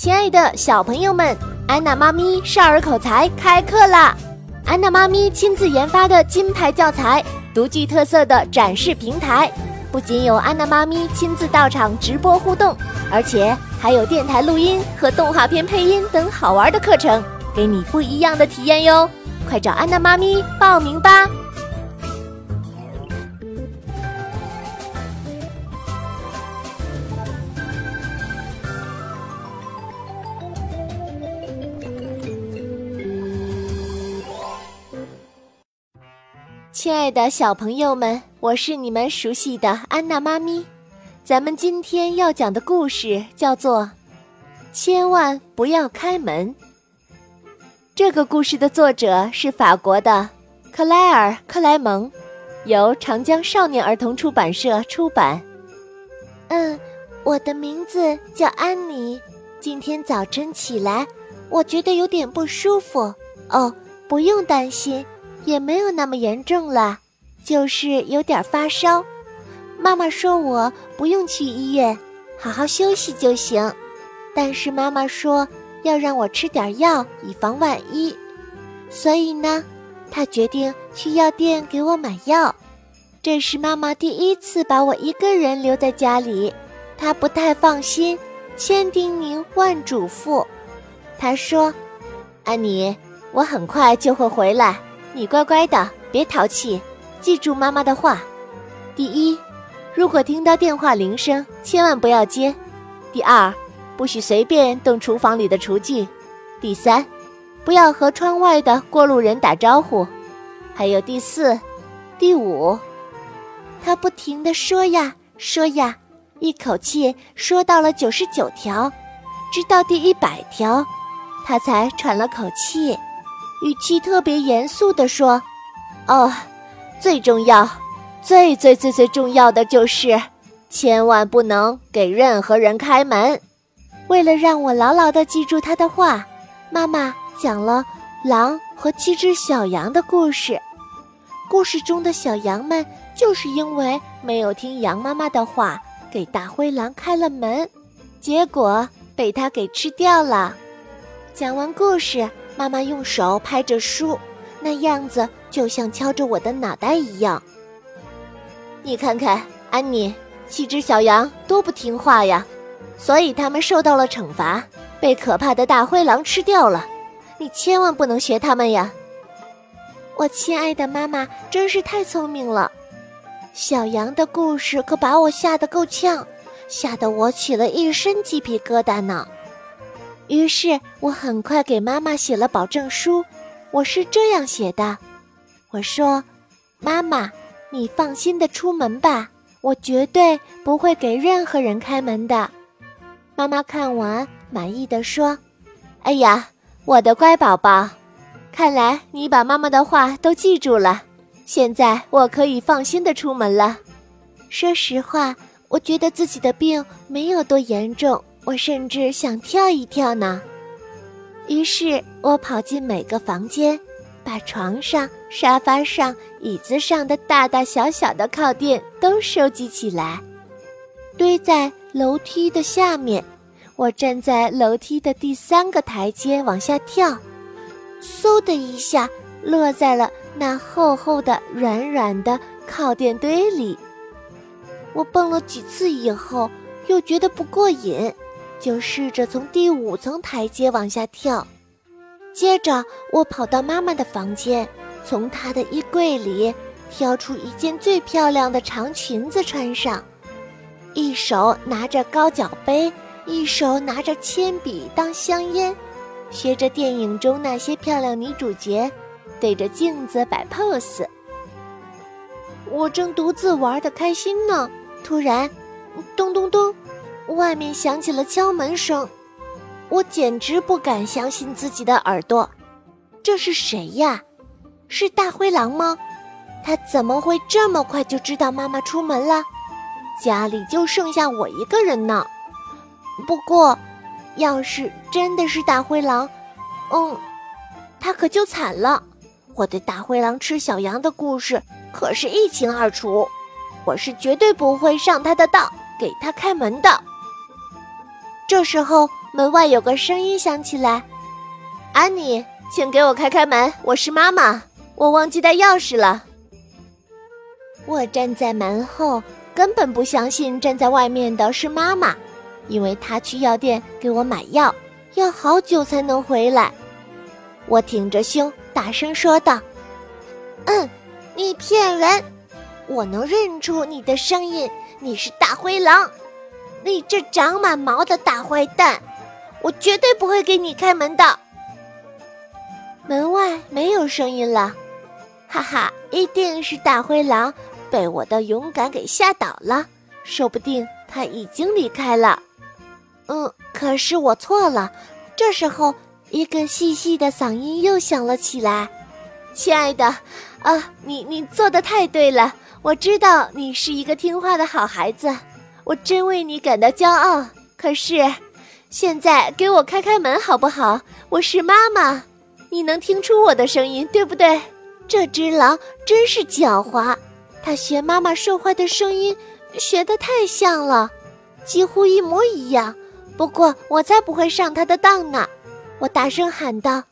亲爱的小朋友们，安娜妈咪少儿口才开课啦！安娜妈咪亲自研发的金牌教材，独具特色的展示平台，不仅有安娜妈咪亲自到场直播互动，而且还有电台录音和动画片配音等好玩的课程，给你不一样的体验哟！快找安娜妈咪报名吧！亲爱的小朋友们，我是你们熟悉的安娜妈咪。咱们今天要讲的故事叫做《千万不要开门》。这个故事的作者是法国的克莱尔·克莱蒙，由长江少年儿童出版社出版。嗯，我的名字叫安妮。今天早晨起来，我觉得有点不舒服。哦，不用担心。也没有那么严重了，就是有点发烧。妈妈说我不用去医院，好好休息就行。但是妈妈说要让我吃点药，以防万一。所以呢，她决定去药店给我买药。这是妈妈第一次把我一个人留在家里，她不太放心，千叮咛万嘱咐。她说：“安妮，我很快就会回来。”你乖乖的，别淘气，记住妈妈的话。第一，如果听到电话铃声，千万不要接。第二，不许随便动厨房里的厨具。第三，不要和窗外的过路人打招呼。还有第四、第五，他不停地说呀说呀，一口气说到了九十九条，直到第一百条，他才喘了口气。语气特别严肃地说：“哦，最重要、最最最最重要的就是，千万不能给任何人开门。为了让我牢牢地记住他的话，妈妈讲了狼和七只小羊的故事。故事中的小羊们就是因为没有听羊妈妈的话，给大灰狼开了门，结果被它给吃掉了。讲完故事。”妈妈用手拍着书，那样子就像敲着我的脑袋一样。你看看，安妮，七只小羊多不听话呀，所以他们受到了惩罚，被可怕的大灰狼吃掉了。你千万不能学他们呀！我亲爱的妈妈真是太聪明了。小羊的故事可把我吓得够呛，吓得我起了一身鸡皮疙瘩呢。于是我很快给妈妈写了保证书，我是这样写的：“我说，妈妈，你放心的出门吧，我绝对不会给任何人开门的。”妈妈看完满意的说：“哎呀，我的乖宝宝，看来你把妈妈的话都记住了，现在我可以放心的出门了。”说实话，我觉得自己的病没有多严重。我甚至想跳一跳呢，于是我跑进每个房间，把床上、沙发上、椅子上的大大小小的靠垫都收集起来，堆在楼梯的下面。我站在楼梯的第三个台阶往下跳，嗖的一下落在了那厚厚的、软软的靠垫堆里。我蹦了几次以后，又觉得不过瘾。就试着从第五层台阶往下跳，接着我跑到妈妈的房间，从她的衣柜里挑出一件最漂亮的长裙子穿上，一手拿着高脚杯，一手拿着铅笔当香烟，学着电影中那些漂亮女主角，对着镜子摆 pose。我正独自玩得开心呢，突然，咚咚咚。外面响起了敲门声，我简直不敢相信自己的耳朵。这是谁呀？是大灰狼吗？他怎么会这么快就知道妈妈出门了？家里就剩下我一个人呢。不过，要是真的是大灰狼，嗯，他可就惨了。我对大灰狼吃小羊的故事可是一清二楚，我是绝对不会上他的当，给他开门的。这时候，门外有个声音响起来：“安妮，请给我开开门，我是妈妈，我忘记带钥匙了。”我站在门后，根本不相信站在外面的是妈妈，因为她去药店给我买药，要好久才能回来。我挺着胸，大声说道：“嗯，你骗人！我能认出你的声音，你是大灰狼，你这长满毛的大坏蛋！我绝对不会给你开门的。”门外没有声音了，哈哈，一定是大灰狼被我的勇敢给吓倒了，说不定他已经离开了。嗯，可是我错了，这时候。一个细细的嗓音又响了起来：“亲爱的，啊，你你做的太对了！我知道你是一个听话的好孩子，我真为你感到骄傲。可是，现在给我开开门好不好？我是妈妈，你能听出我的声音，对不对？这只狼真是狡猾，它学妈妈说话的声音，学得太像了，几乎一模一样。不过，我才不会上它的当呢！”我大声喊道：“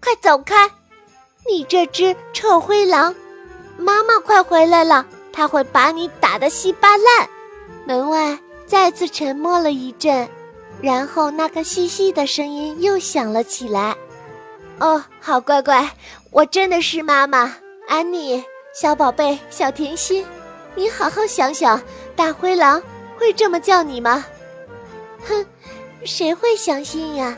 快走开！你这只臭灰狼！妈妈快回来了，她会把你打得稀巴烂！”门外再次沉默了一阵，然后那个细细的声音又响了起来：“哦，好乖乖，我真的是妈妈，安妮，小宝贝，小甜心，你好好想想，大灰狼会这么叫你吗？”哼，谁会相信呀？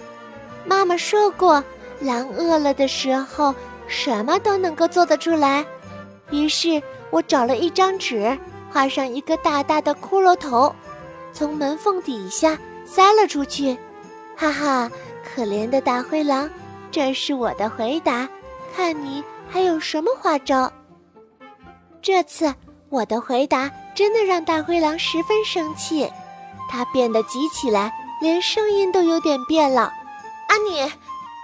妈妈说过，狼饿了的时候，什么都能够做得出来。于是我找了一张纸，画上一个大大的骷髅头，从门缝底下塞了出去。哈哈，可怜的大灰狼，这是我的回答。看你还有什么花招？这次我的回答真的让大灰狼十分生气，它变得急起来，连声音都有点变了。安妮，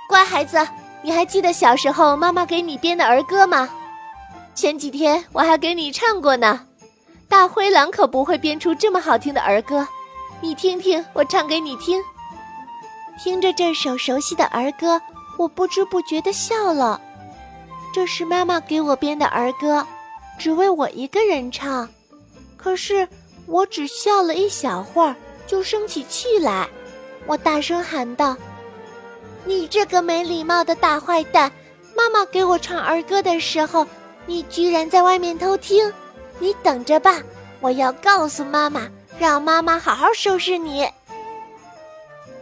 乖孩子，你还记得小时候妈妈给你编的儿歌吗？前几天我还给你唱过呢。大灰狼可不会编出这么好听的儿歌，你听听，我唱给你听。听着这首熟悉的儿歌，我不知不觉地笑了。这是妈妈给我编的儿歌，只为我一个人唱。可是我只笑了一小会儿，就生起气来。我大声喊道。你这个没礼貌的大坏蛋！妈妈给我唱儿歌的时候，你居然在外面偷听！你等着吧，我要告诉妈妈，让妈妈好好收拾你。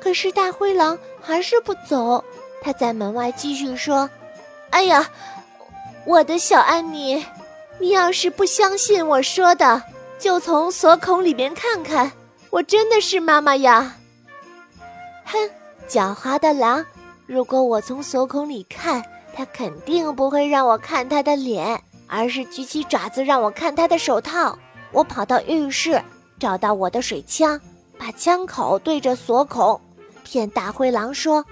可是大灰狼还是不走，他在门外继续说：“哎呀，我的小安妮，你要是不相信我说的，就从锁孔里面看看，我真的是妈妈呀！”哼。狡猾的狼，如果我从锁孔里看，他肯定不会让我看他的脸，而是举起爪子让我看他的手套。我跑到浴室，找到我的水枪，把枪口对着锁孔，骗大灰狼说：“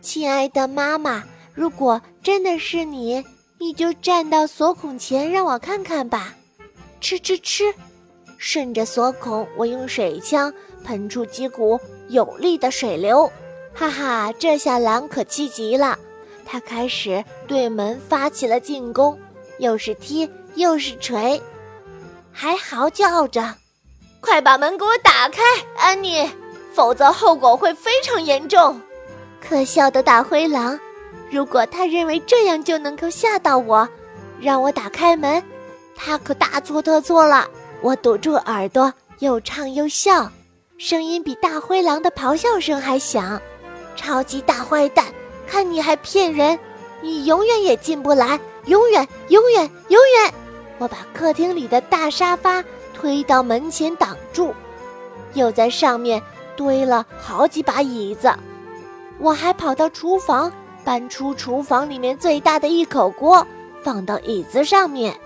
亲爱的妈妈，如果真的是你，你就站到锁孔前让我看看吧。”吃吃吃，顺着锁孔，我用水枪喷出几股有力的水流。哈哈，这下狼可气极了，他开始对门发起了进攻，又是踢又是锤，还嚎叫着：“快把门给我打开，安妮，否则后果会非常严重！”可笑的大灰狼，如果他认为这样就能够吓到我，让我打开门，他可大错特错了。我堵住耳朵，又唱又笑，声音比大灰狼的咆哮声还响。超级大坏蛋，看你还骗人！你永远也进不来，永远，永远，永远！我把客厅里的大沙发推到门前挡住，又在上面堆了好几把椅子。我还跑到厨房，搬出厨房里面最大的一口锅，放到椅子上面。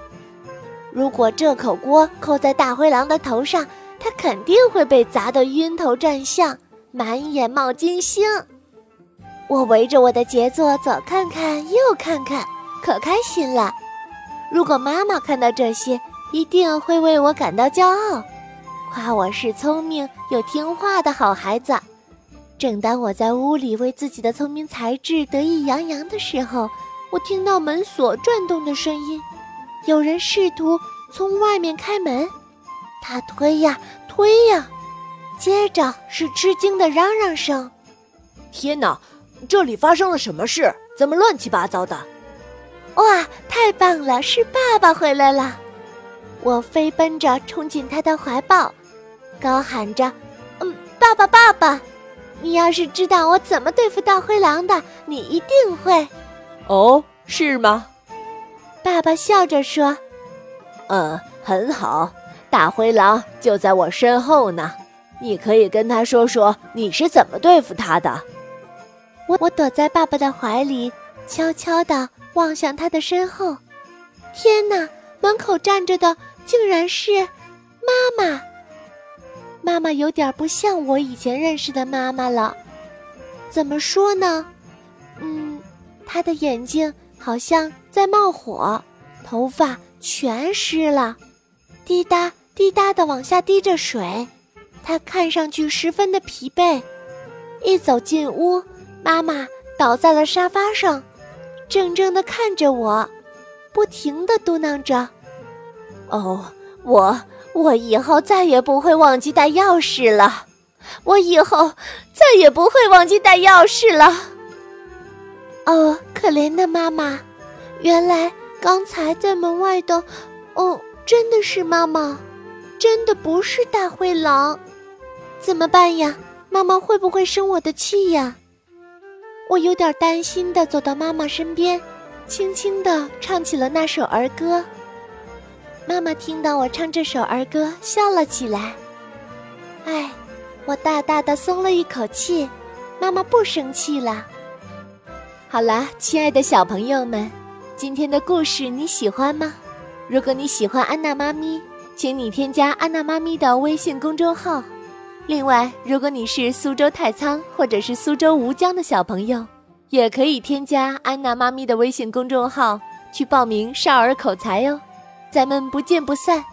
如果这口锅扣在大灰狼的头上，他肯定会被砸得晕头转向，满眼冒金星。我围着我的杰作左看看右看看，可开心了。如果妈妈看到这些，一定会为我感到骄傲，夸我是聪明又听话的好孩子。正当我在屋里为自己的聪明才智得意洋洋的时候，我听到门锁转动的声音，有人试图从外面开门。他推呀推呀，接着是吃惊的嚷嚷声：“天哪，这里发生了什么事？怎么乱七八糟的？”哇，太棒了！是爸爸回来了！我飞奔着冲进他的怀抱，高喊着：“嗯，爸爸，爸爸！你要是知道我怎么对付大灰狼的，你一定会……哦，是吗？”爸爸笑着说：“嗯，很好。大灰狼就在我身后呢，你可以跟他说说你是怎么对付他的。”我我躲在爸爸的怀里，悄悄地望向他的身后。天哪！门口站着的竟然是妈妈。妈妈有点不像我以前认识的妈妈了。怎么说呢？嗯，她的眼睛好像在冒火，头发全湿了，滴答滴答的往下滴着水。她看上去十分的疲惫。一走进屋，妈妈倒在了沙发上，怔怔的看着我。不停的嘟囔着：“哦，我我以后再也不会忘记带钥匙了，我以后再也不会忘记带钥匙了。”哦，可怜的妈妈，原来刚才在门外的，哦，真的是妈妈，真的不是大灰狼，怎么办呀？妈妈会不会生我的气呀？我有点担心的走到妈妈身边。轻轻地唱起了那首儿歌。妈妈听到我唱这首儿歌，笑了起来。哎，我大大的松了一口气，妈妈不生气了。好啦，亲爱的小朋友们，今天的故事你喜欢吗？如果你喜欢安娜妈咪，请你添加安娜妈咪的微信公众号。另外，如果你是苏州太仓或者是苏州吴江的小朋友，也可以添加安娜妈咪的微信公众号去报名少儿口才哟，咱们不见不散。